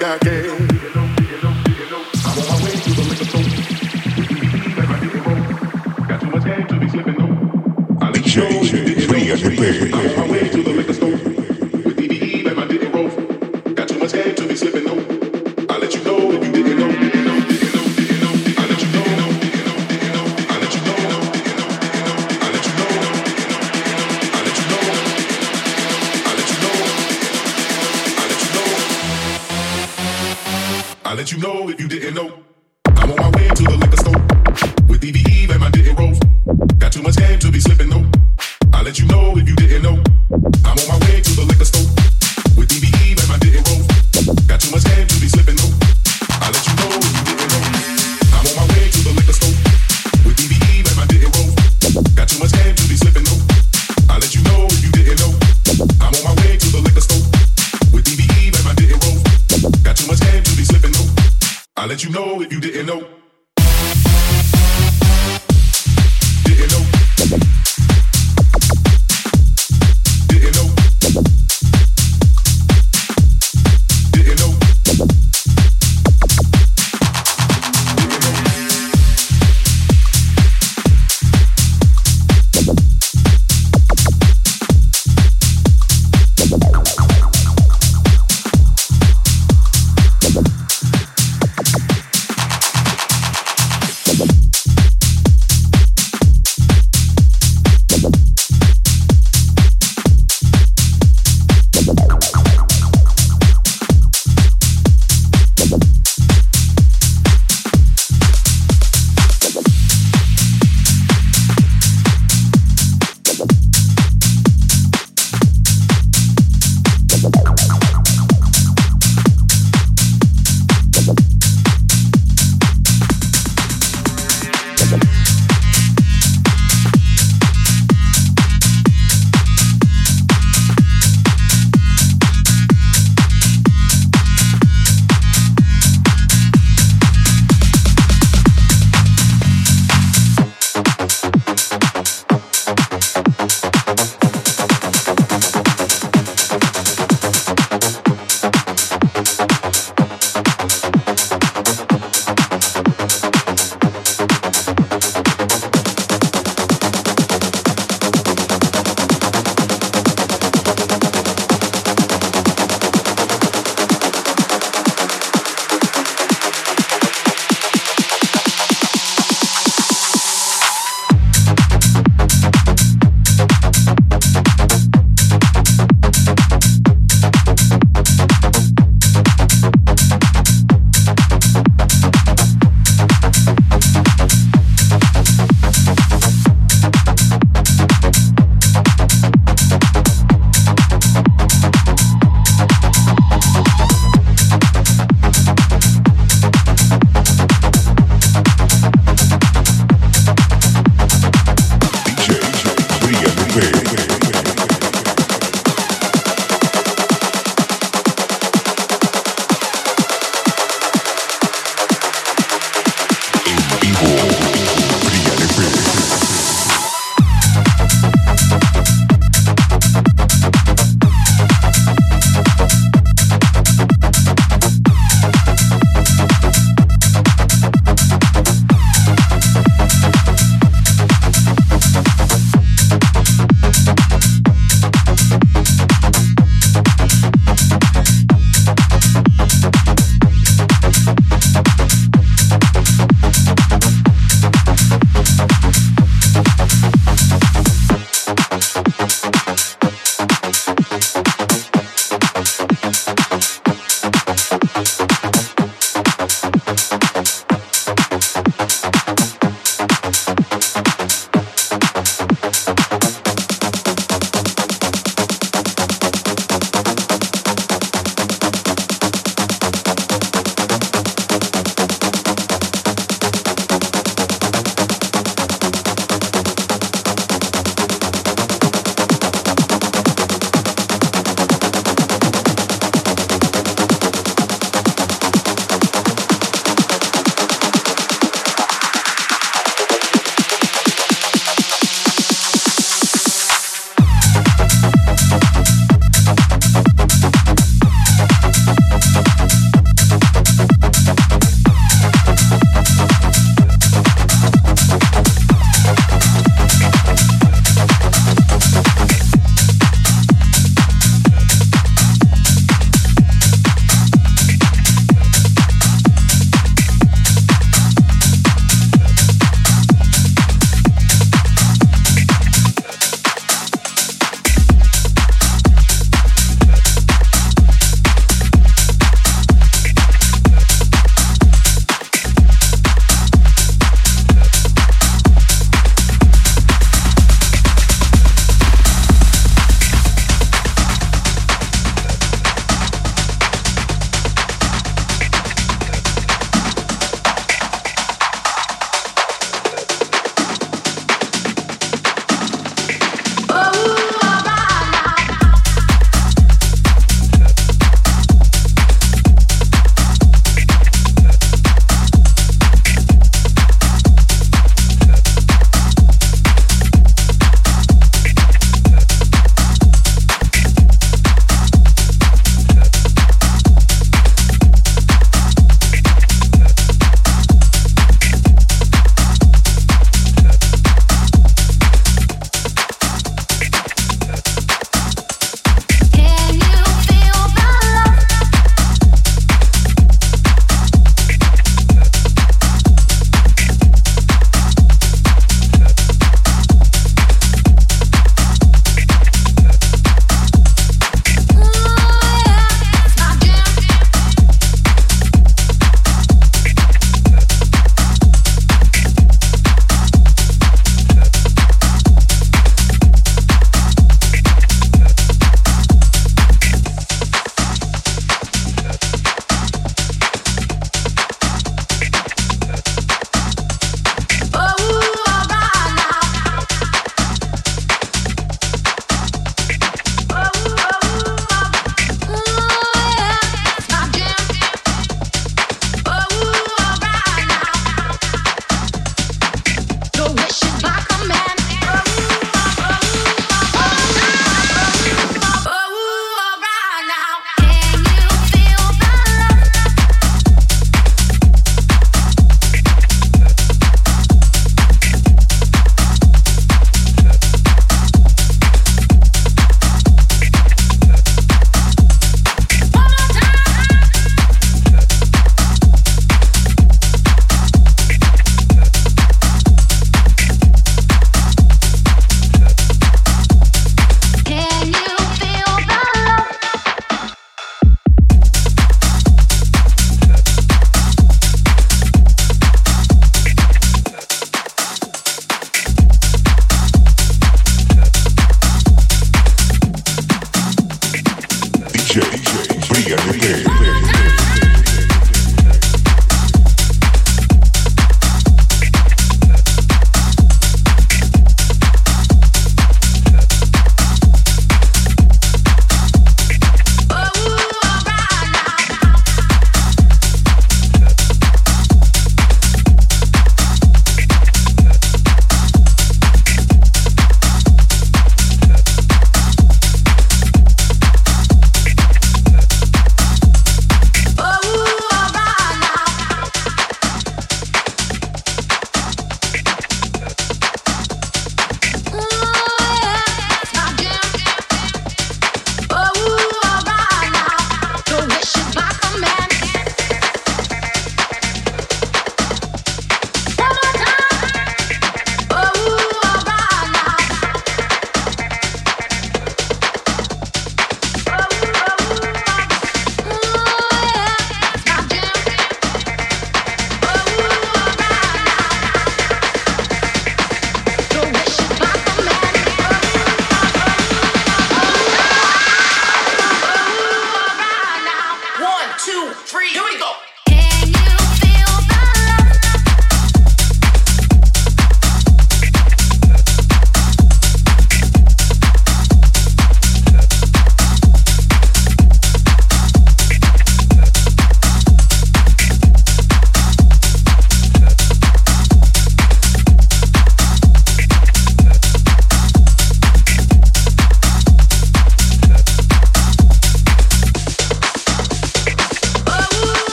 like I. Thank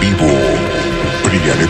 Vivo, Brian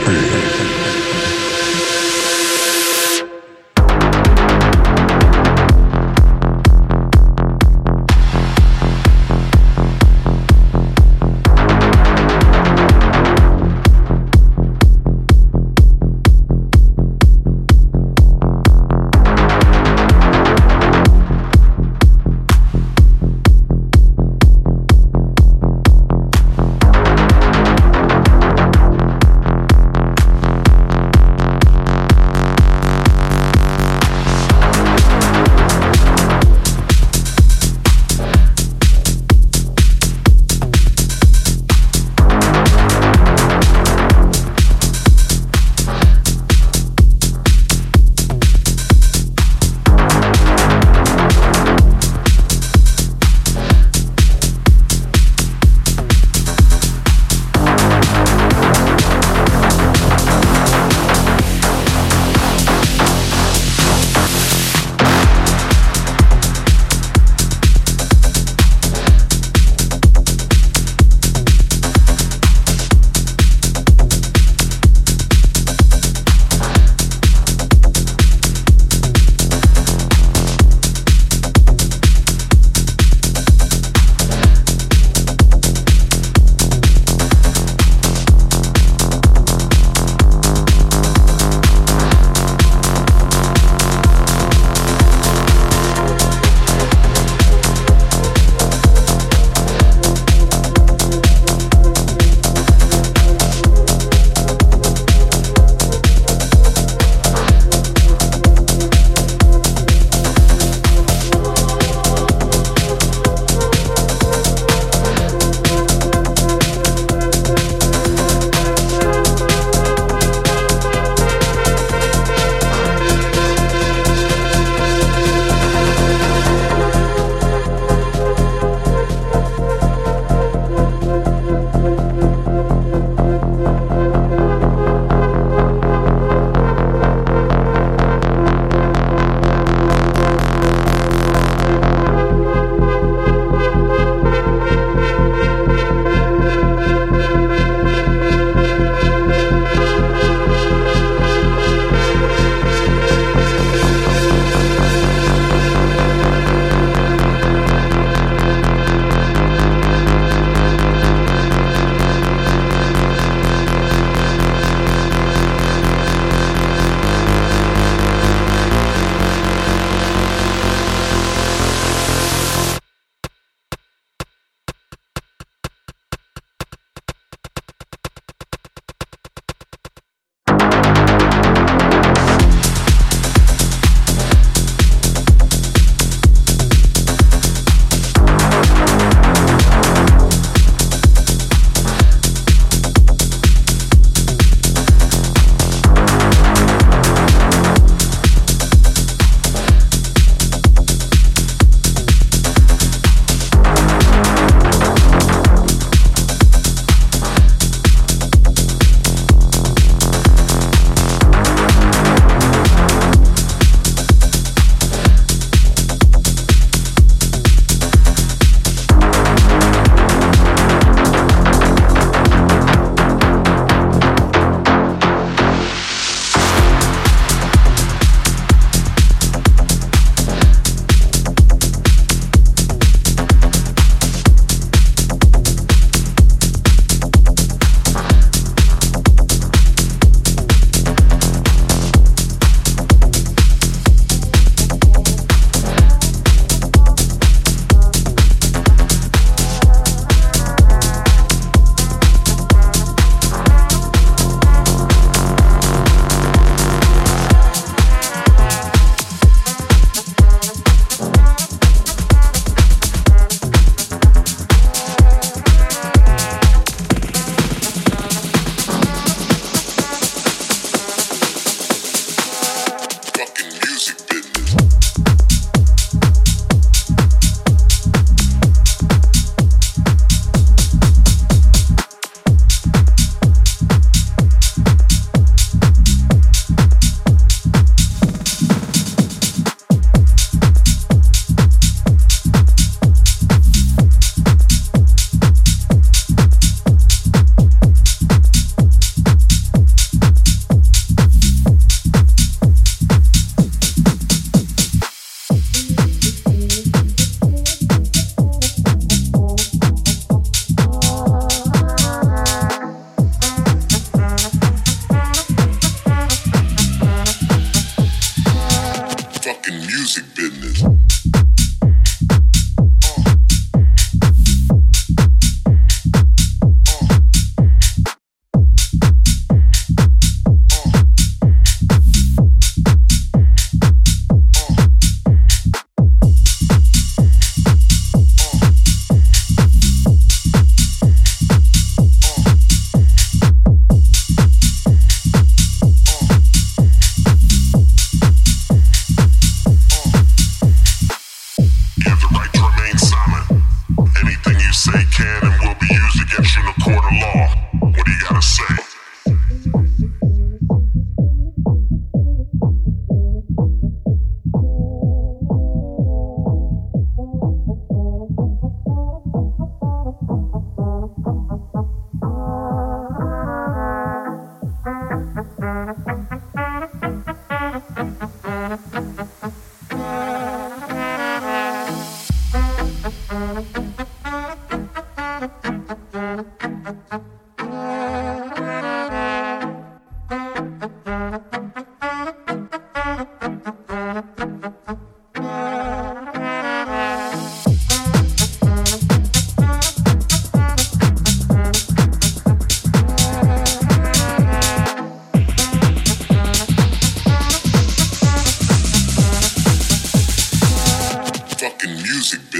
EP. moving,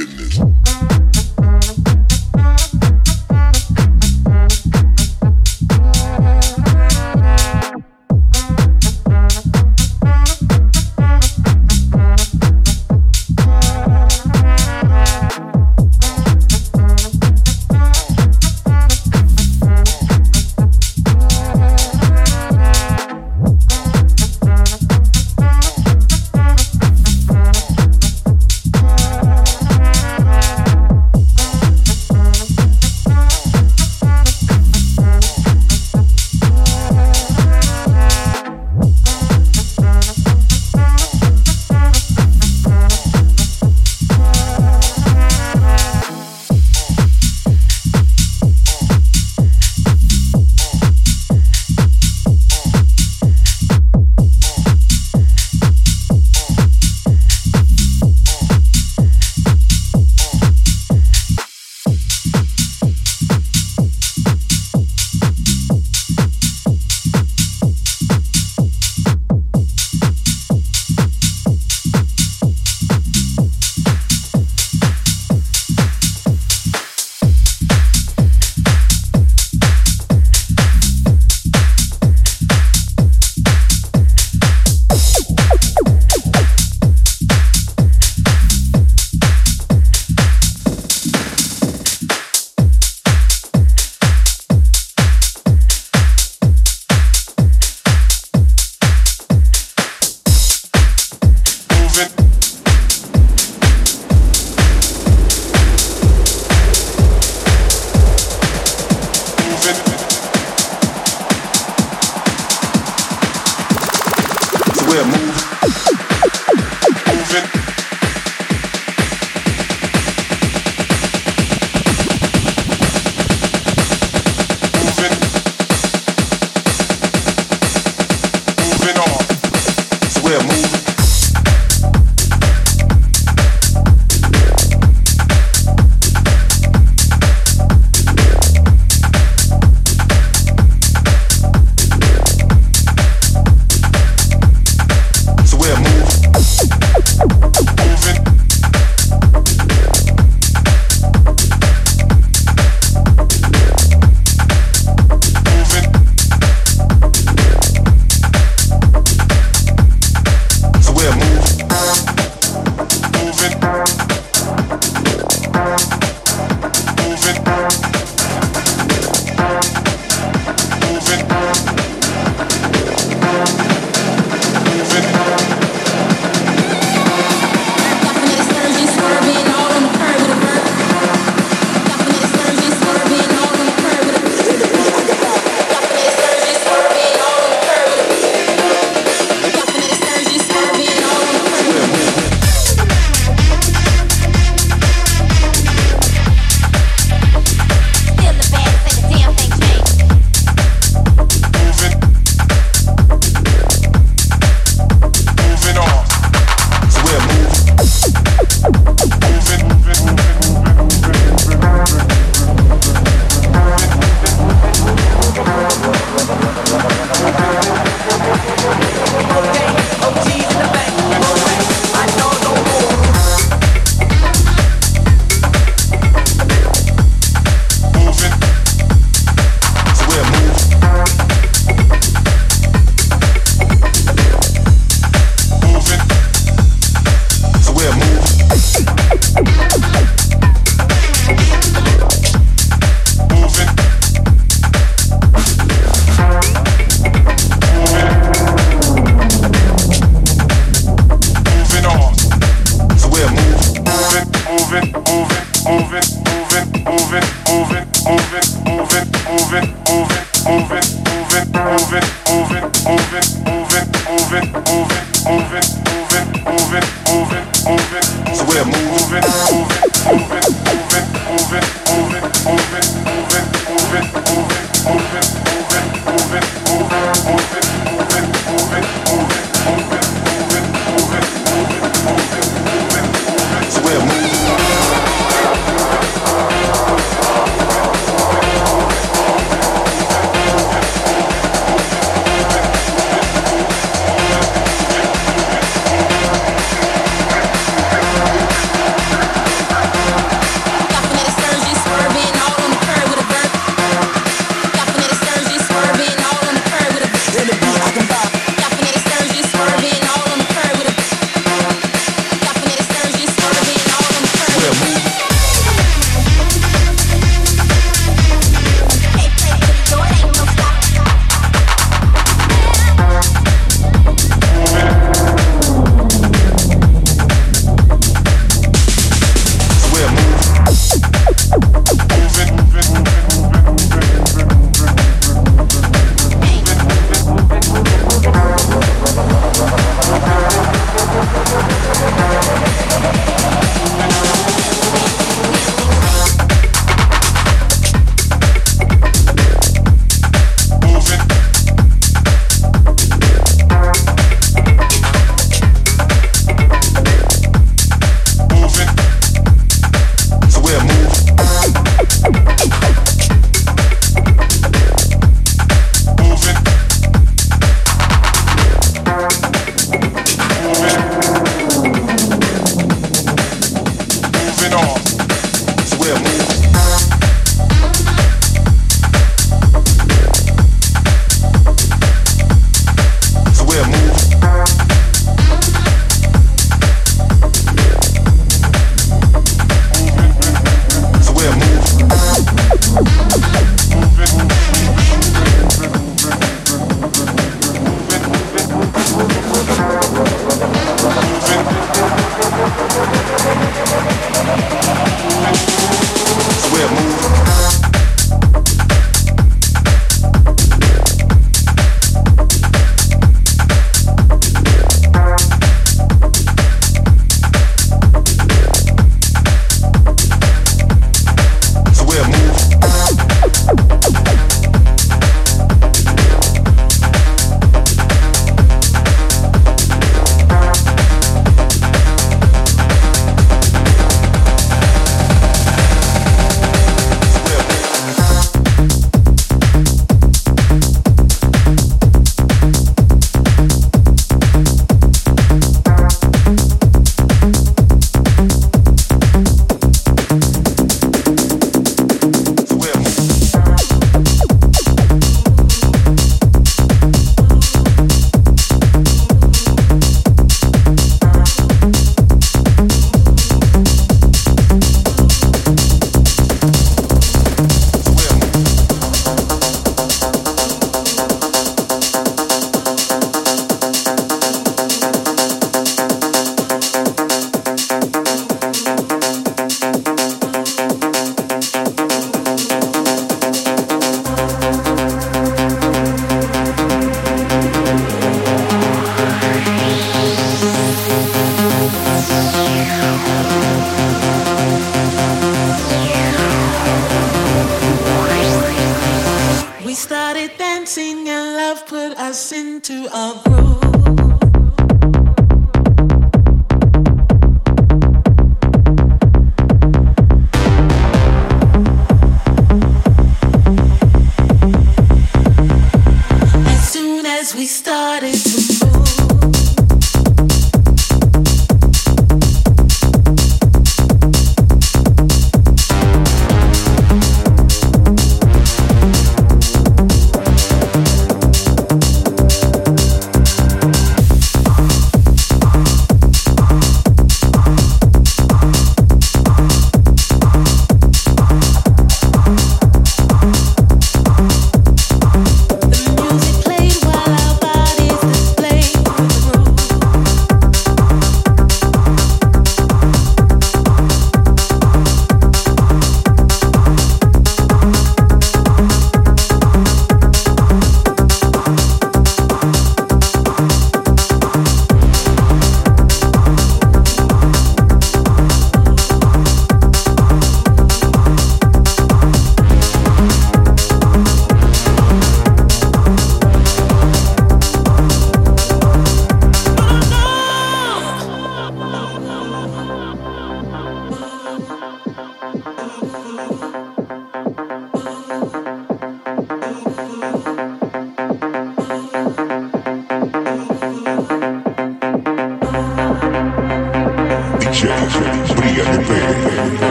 moving, so we're moving, moving, moving, moving, moving.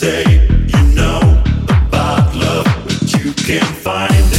say you know about love, but you can't find.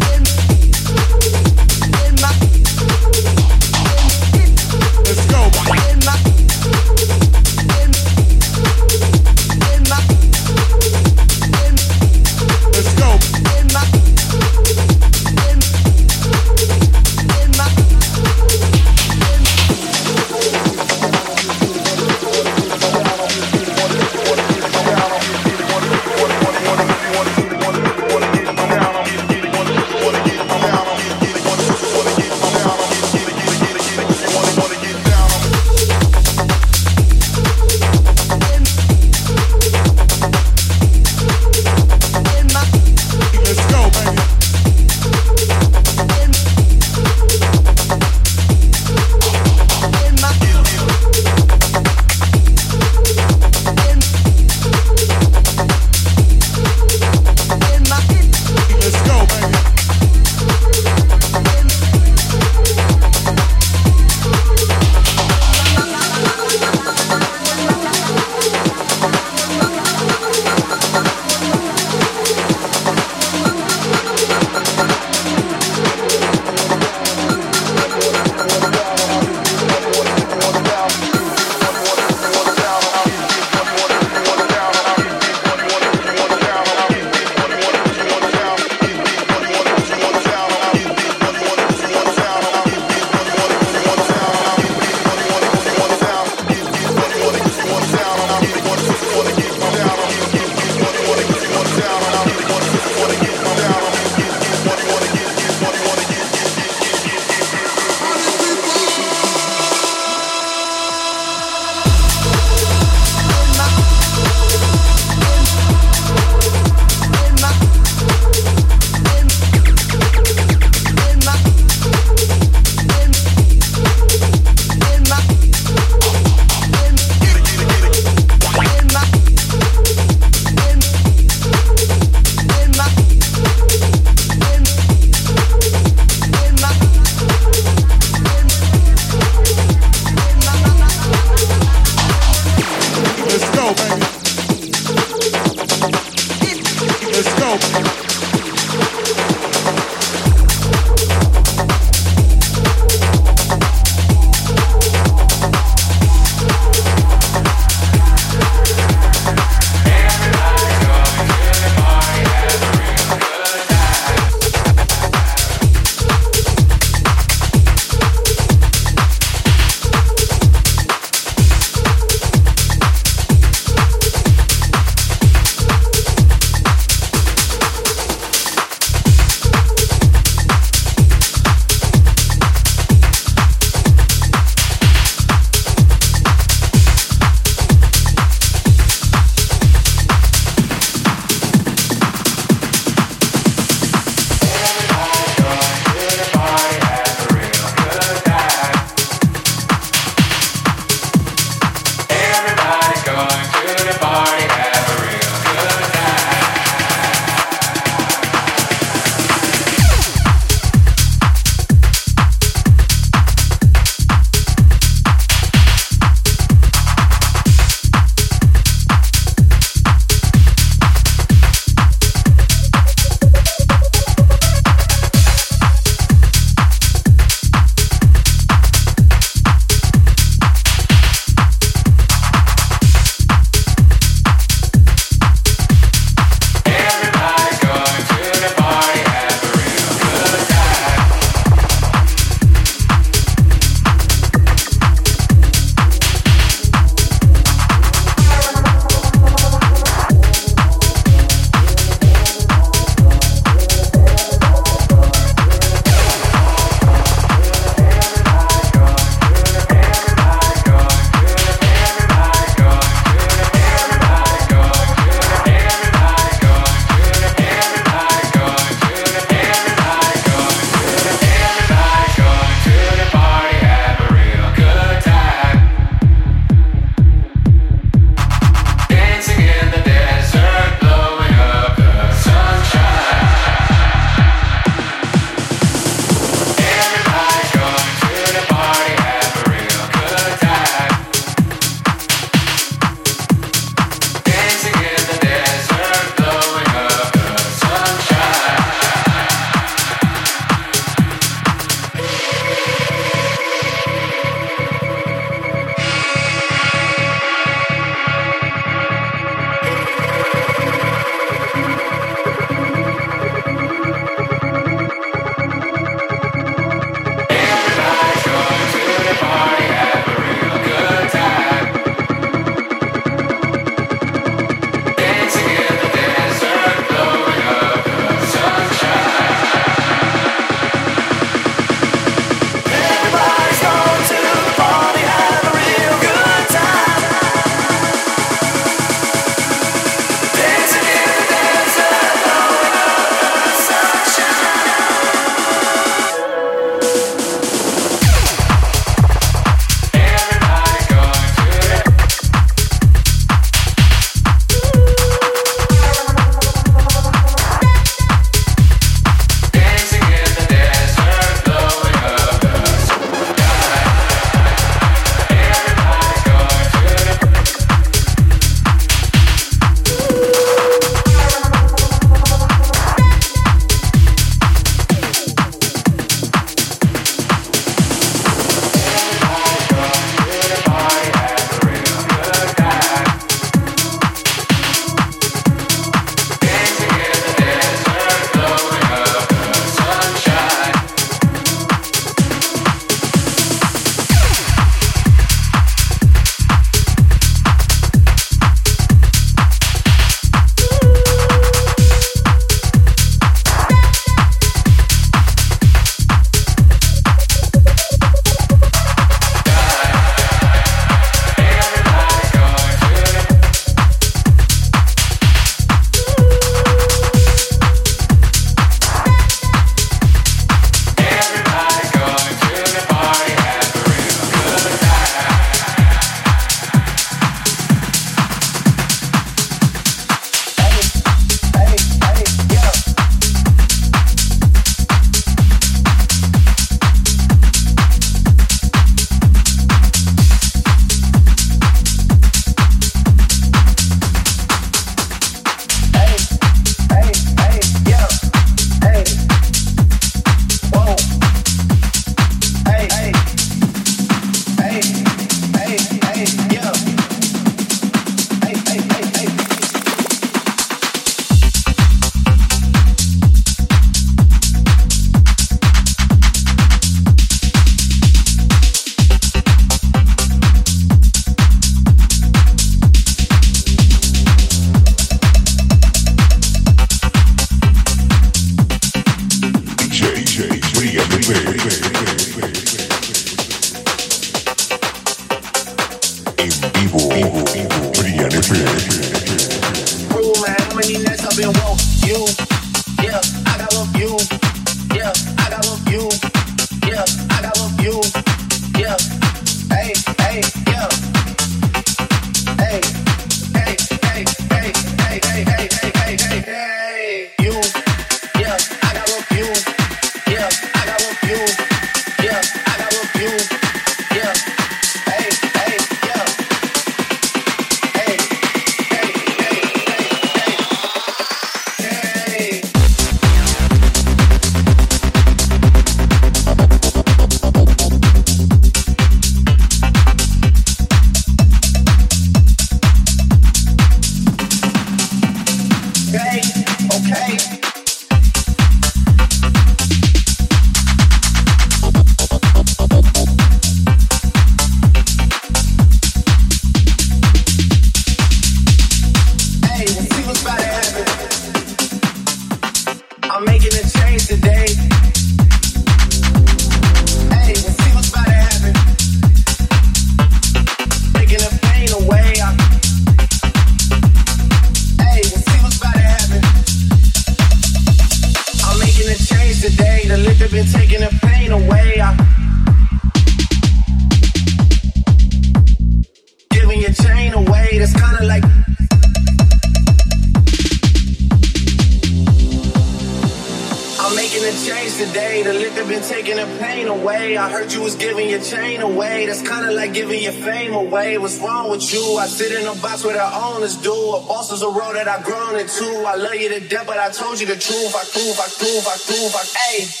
to death, but I told you the truth. I prove, I prove, I prove, I, hey.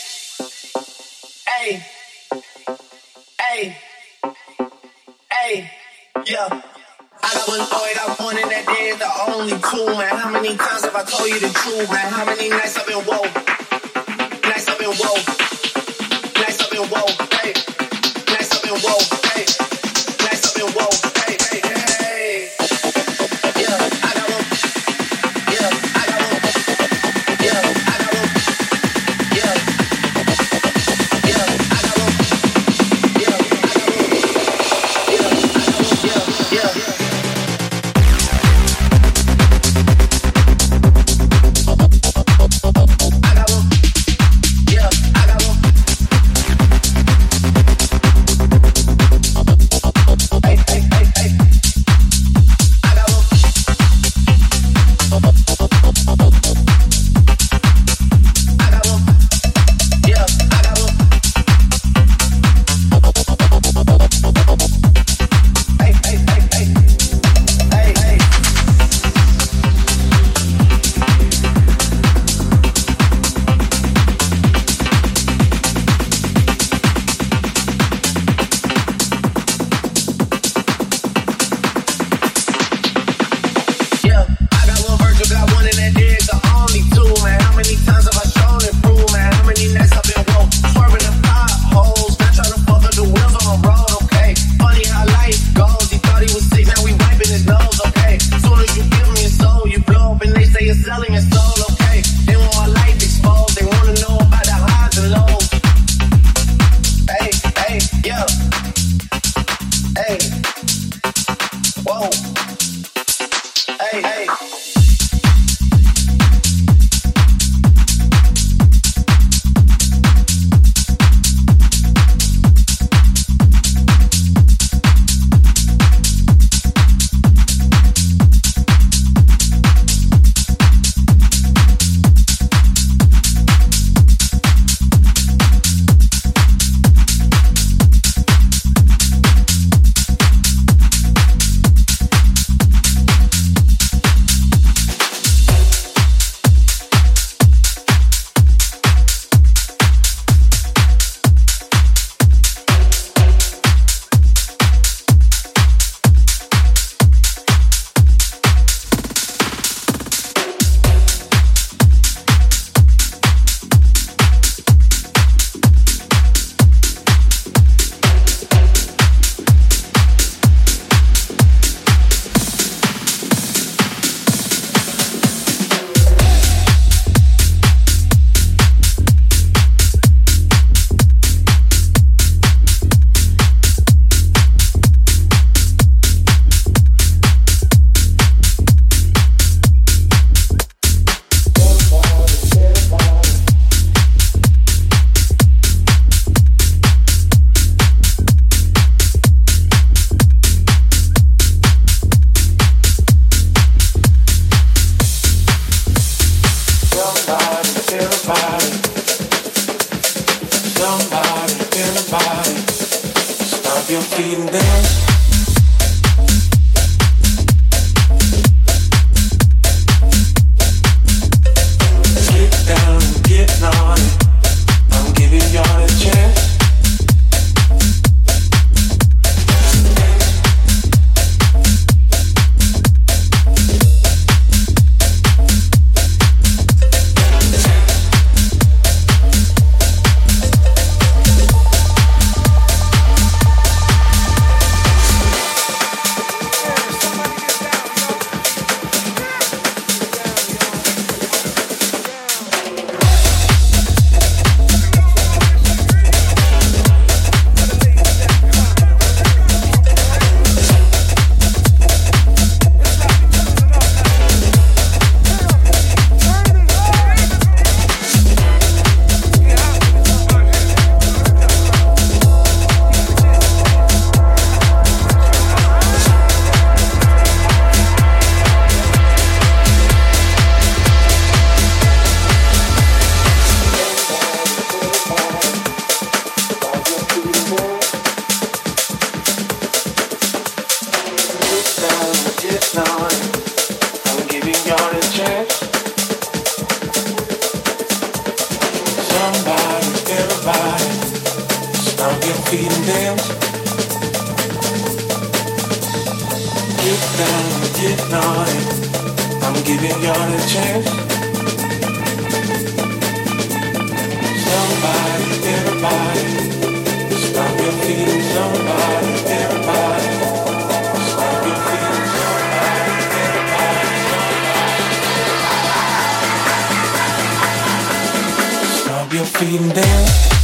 DJ, feeling. Brian